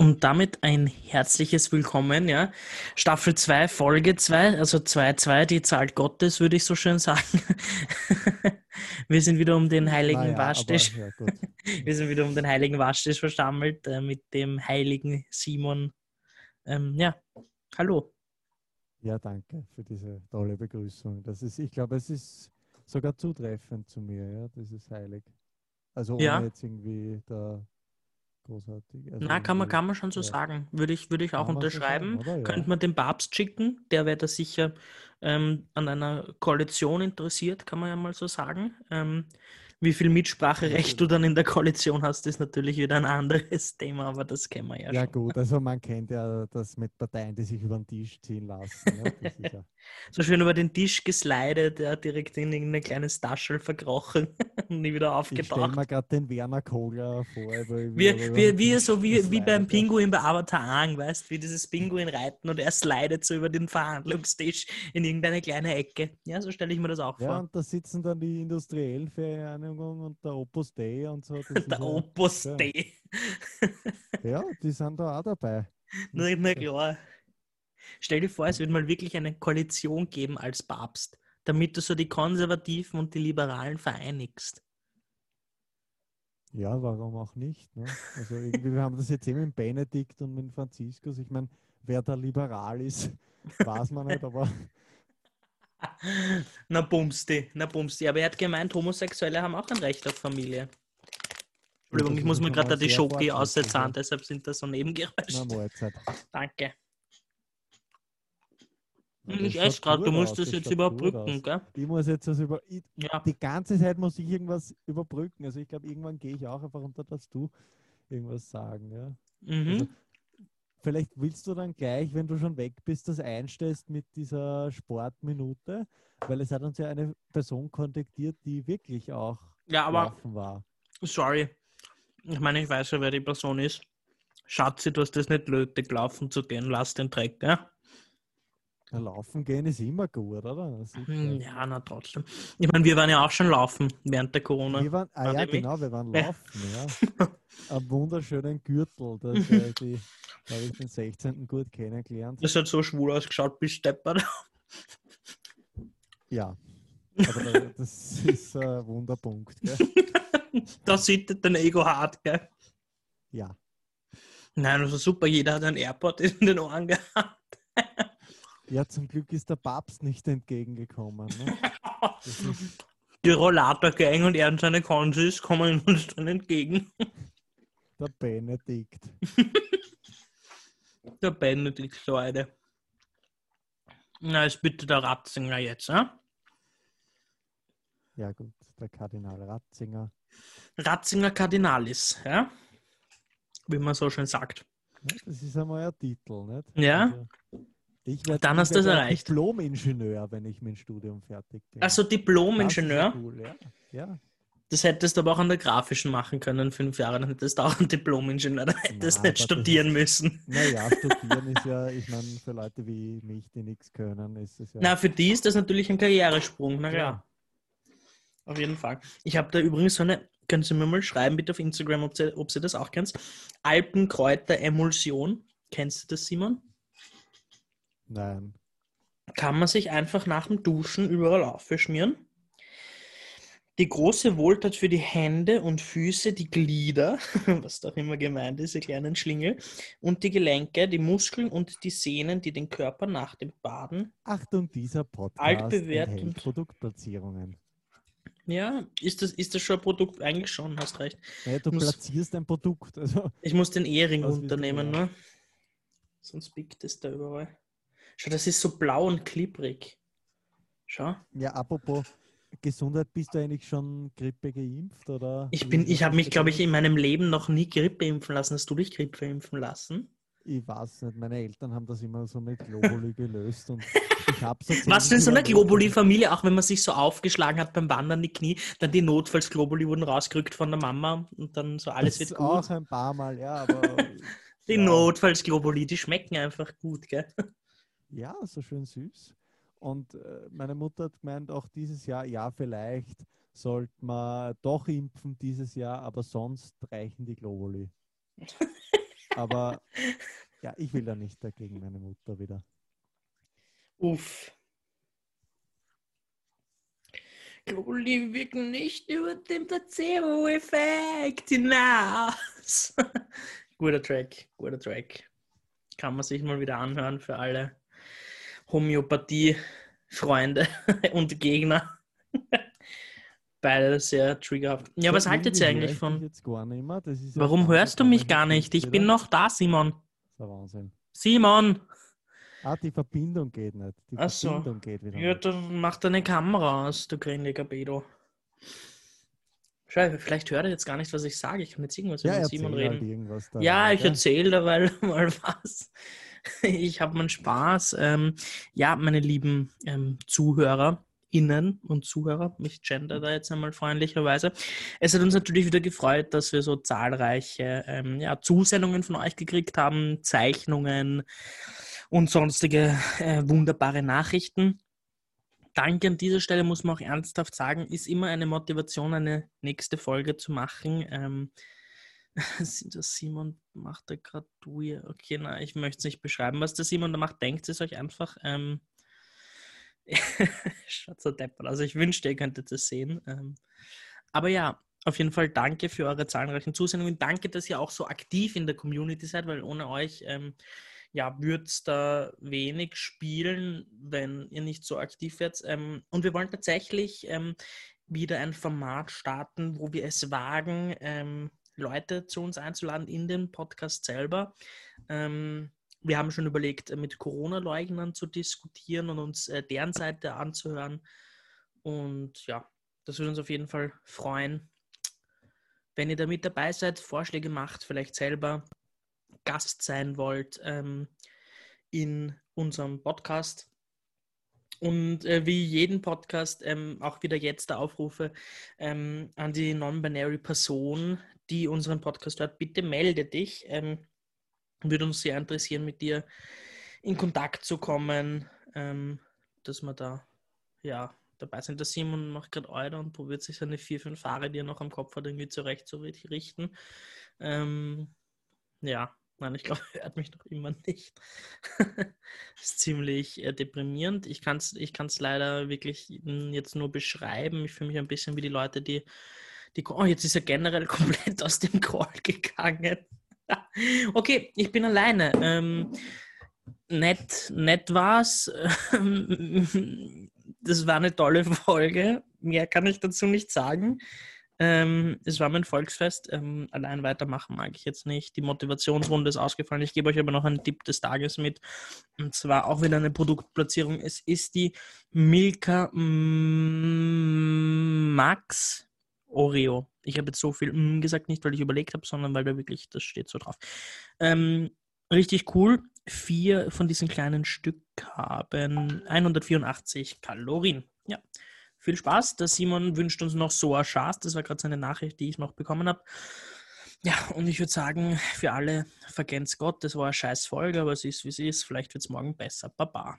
Und damit ein herzliches Willkommen, ja. Staffel 2, Folge 2, also 2-2, die Zahl Gottes, würde ich so schön sagen. Wir sind wieder um den heiligen Naja, Waschtisch. aber, ja. Wir sind wieder um den heiligen Waschtisch versammelt äh, mit dem heiligen Simon. Ähm, ja, hallo. ja, danke für diese tolle Begrüßung. Das ist, ich glaube, es ist sogar zutreffend zu mir, ja, das ist heilig. Also ohne Ja. jetzt irgendwie da großartig. Also Na, kann man, kann man schon so ja. sagen. Würde ich, würde ich auch unterschreiben. sagen? Ja. Könnte man den Papst schicken, der wäre da sicher ähm, an einer Koalition interessiert, kann man ja mal so sagen. Ähm, wie viel Mitspracherecht du dann in der Koalition hast, ist natürlich wieder ein anderes Thema, aber das kennen wir ja, Ja schon. gut, also man kennt ja das mit Parteien, die sich über den Tisch ziehen lassen. Ja, ja, So schön über den Tisch geslidet, ja, direkt in irgendein kleines Taschel verkrochen und nie wieder ich stelle aufgetaucht. mir gerade den Werner Kogler vor. Den wie, Tisch so wie, wie beim. Pinguin bei Avatar Aang, weißt wie dieses Pinguin reiten und er slidet so über den Verhandlungstisch in irgendeine kleine Ecke. Ja, so stelle ich mir das auch Ja, vor. und da sitzen dann die industriellen Vereinigungen und der Opus Dei und so. Der Opus ja. Dei. ja, die sind da auch dabei. Na, na klar. Stell dir vor, es würde mal wirklich eine Koalition geben als Papst, damit du so die Konservativen und die Liberalen vereinigst. Ja, warum auch nicht? Ne? Also irgendwie, wir haben das jetzt eben mit Benedikt und mit Franziskus. Ich meine, wer da liberal ist, weiß man nicht, aber Na bumsti, na bumsti. Aber er hat gemeint, Homosexuelle haben auch ein Recht auf Familie. Entschuldigung, das ich muss mir gerade die Schoki aussetzen, deshalb sind da so Nebengeräusche. Mahlzeit. Danke. Ja, Ich das esse gerade, du musst aus, das jetzt überbrücken, aus. gell? Ich muss jetzt das über. Ich, Ja. die ganze Zeit muss ich irgendwas überbrücken. Also ich glaube, irgendwann gehe ich auch einfach runter, dass du irgendwas sagen. Ja? Mhm. Also, vielleicht willst du dann gleich, wenn du schon weg bist, das einstellst mit dieser Sportminute, weil es hat uns ja eine Person kontaktiert, die wirklich auch Ja, aber laufen war. sorry. Ich meine, ich weiß ja, wer die Person ist. Schatzi, du hast das nicht nötig, laufen zu gehen. Lass den Dreck, ja? Laufen gehen ist immer gut, oder? Hm, Ja, na trotzdem. Ich meine, wir waren ja auch schon laufen während der Corona. Wir waren, ah ja, genau, wir waren laufen, ja. Am wunderschönen Gürtel, das, äh, die, da habe ich den 16. gut kennengelernt. Das hat so schwul ausgeschaut, bis Steppert. Ja, aber da, das ist ein Wunderpunkt. Gell? Da sitzt dein Ego hart, gell? Ja, Nein, also super, jeder hat ein AirPod in den Ohren gehabt. Ja, zum Glück ist der Papst nicht entgegengekommen. Ne? Die Rollator-Gang und er und seine Konsis kommen uns dann entgegen. der Benedikt. Der Benedikt, Leute. Na, ist bitte der Ratzinger jetzt, ja? Ja gut, der Kardinal Ratzinger. Ratzinger Kardinalis, ja? Wie man so schön sagt. Ja, das ist einmal ein Titel, nicht? Ja. Also, ich werd, Dann hast du's ein erreicht. Diplom-Ingenieur, wenn ich mein Studium fertig bin. Also Diplom-Ingenieur. Das Cool, ja. ja. Das hättest du aber auch an der grafischen machen können, fünf Jahre. Dann hättest du auch einen Diplom-Ingenieur. Dann hättest du nicht studieren ist- müssen. Naja, studieren ist ja, ich meine, für Leute wie mich, die nichts können, ist es ja. Na, für die ist das natürlich ein Karrieresprung. Na Ja. Auf jeden Fall. Ich habe da übrigens so eine, können Sie mir mal schreiben, bitte auf Instagram, ob Sie, ob Sie das auch kennst. Alpenkräuter-Emulsion. Kennst du das, Simon? Nein. Kann man sich einfach nach dem Duschen überall aufschmieren. Die große Wohltat für die Hände und Füße, die Glieder, was doch immer gemeint ist, die kleinen Schlingel, und die Gelenke, die Muskeln und die Sehnen, die den Körper nach dem Baden. Achtung, dieser Podcast Altbewährt und- Produktplatzierungen. Ja, ist das, ist das schon ein Produkt? Eigentlich schon, hast recht. Ja, du Muss- platzierst ein Produkt. Also, Ich muss den Ehering runternehmen, machen? ne? Sonst biegt es da überall. Schau, das ist so blau und klipprig. Schau. ja, apropos Gesundheit, bist du eigentlich schon Grippe geimpft? Oder Ich bin, ich habe mich, glaube ich, in meinem Leben noch nie Grippe impfen lassen. Hast du dich Grippe impfen lassen? Ich weiß nicht, meine Eltern haben das immer so mit Globuli gelöst und ich habe so Was zehn in so einer Globuli-Familie, auch wenn man sich so aufgeschlagen hat beim Wandern die Knie, dann die Notfalls-Globuli wurden rausgerückt von der Mama und dann so alles das wird auch gut. ein paar Mal, ja, aber Die ja. Notfalls-Globuli, die schmecken einfach gut, gell? Ja, so schön süß. Und äh, meine Mutter hat gemeint, auch dieses Jahr, ja, vielleicht sollte man doch impfen dieses Jahr, aber sonst reichen die Globuli. Aber ja, ich will da nicht dagegen meine Mutter wieder. Uff. Gloli wirken nicht über den Placebo-Effekt hinaus. guter Track, guter Track. Kann man sich mal wieder anhören für alle Homöopathie-Freunde und Gegner. Beide sehr triggerhaft. Ja, was haltet ihr eigentlich von? Warum hörst du mich gar nicht? Ich bin noch da, Simon. Das ist ein Wahnsinn. Simon! Ah, die Verbindung geht nicht. Die Ach so. geht wieder Ja, dann mach deine Kamera aus, du grindiger Bedo. Schau, vielleicht hört er jetzt gar nicht, was ich sage. Ich kann jetzt irgendwas ja, über Simon halt reden. Halt ja, ich erzähle dabei mal was. Ich habe meinen Spaß. Ähm, ja, meine lieben ähm, ZuhörerInnen und Zuhörer, mich gender da jetzt einmal freundlicherweise. Es hat uns natürlich wieder gefreut, dass wir so zahlreiche ähm, ja, Zusendungen von euch gekriegt haben, Zeichnungen, und sonstige äh, wunderbare Nachrichten. Danke an dieser Stelle, muss man auch ernsthaft sagen, ist immer eine Motivation, eine nächste Folge zu machen. Ähm, das Simon macht da gerade weird. Okay, na, ich möchte es nicht beschreiben, was der Simon da macht. Denkt es euch einfach. Ähm, Schaut so deppert. Also ich wünschte, ihr könntet es sehen. Ähm, aber ja, auf jeden Fall danke für eure zahlreichen Zusendungen. Danke, dass ihr auch so aktiv in der Community seid, weil ohne euch ähm, ja, würde es da wenig spielen, wenn ihr nicht so aktiv werdet. Ähm, und wir wollen tatsächlich ähm, wieder ein Format starten, wo wir es wagen, ähm, Leute zu uns einzuladen in den Podcast selber. Ähm, wir haben schon überlegt, mit Corona-Leugnern zu diskutieren und uns äh, deren Seite anzuhören. Und ja, das würde uns auf jeden Fall freuen. Wenn ihr da mit dabei seid, Vorschläge macht, vielleicht selber Gast sein wollt ähm, in unserem Podcast. Und äh, wie jeden Podcast ähm, auch wieder jetzt der Aufrufe ähm, an die non-binary Person, die unseren Podcast hört, bitte melde dich. Ähm, würde uns sehr interessieren, mit dir in Kontakt zu kommen, ähm, dass wir da ja dabei sind. Der Simon macht gerade Euler und probiert sich seine vier, fünf Haare, die er noch am Kopf hat, irgendwie zurecht zu richten. Ähm, ja, Nein, ich glaube, er hört mich noch immer nicht. ist ziemlich äh, deprimierend. Ich kann es ich kann's leider wirklich hm, jetzt nur beschreiben. Ich fühle mich ein bisschen wie die Leute, die, die. Oh, jetzt ist er generell komplett aus dem Call gegangen. okay, ich bin alleine. Ähm, nett, nett war's. das war eine tolle Folge. Mehr kann ich dazu nicht sagen. Ähm, es war mein Volksfest. Ähm, allein weitermachen mag ich jetzt nicht. Die Motivationsrunde ist ausgefallen. Ich gebe euch aber noch einen Tipp des Tages mit. Und zwar auch wieder eine Produktplatzierung. Es ist die Milka Max Oreo. Ich habe jetzt so viel mm gesagt, nicht weil ich überlegt habe, sondern weil da wirklich, das steht so drauf. Ähm, richtig cool. Vier von diesen kleinen Stück haben 184 Kalorien. Ja, viel Spaß. Der Simon wünscht uns noch so ein Schatz. Das war gerade seine Nachricht, die ich noch bekommen habe. Ja, und ich würde sagen, für alle vergesst Gott, das war eine scheiß Folge, aber es ist, wie es ist. Vielleicht wird es morgen besser. Baba.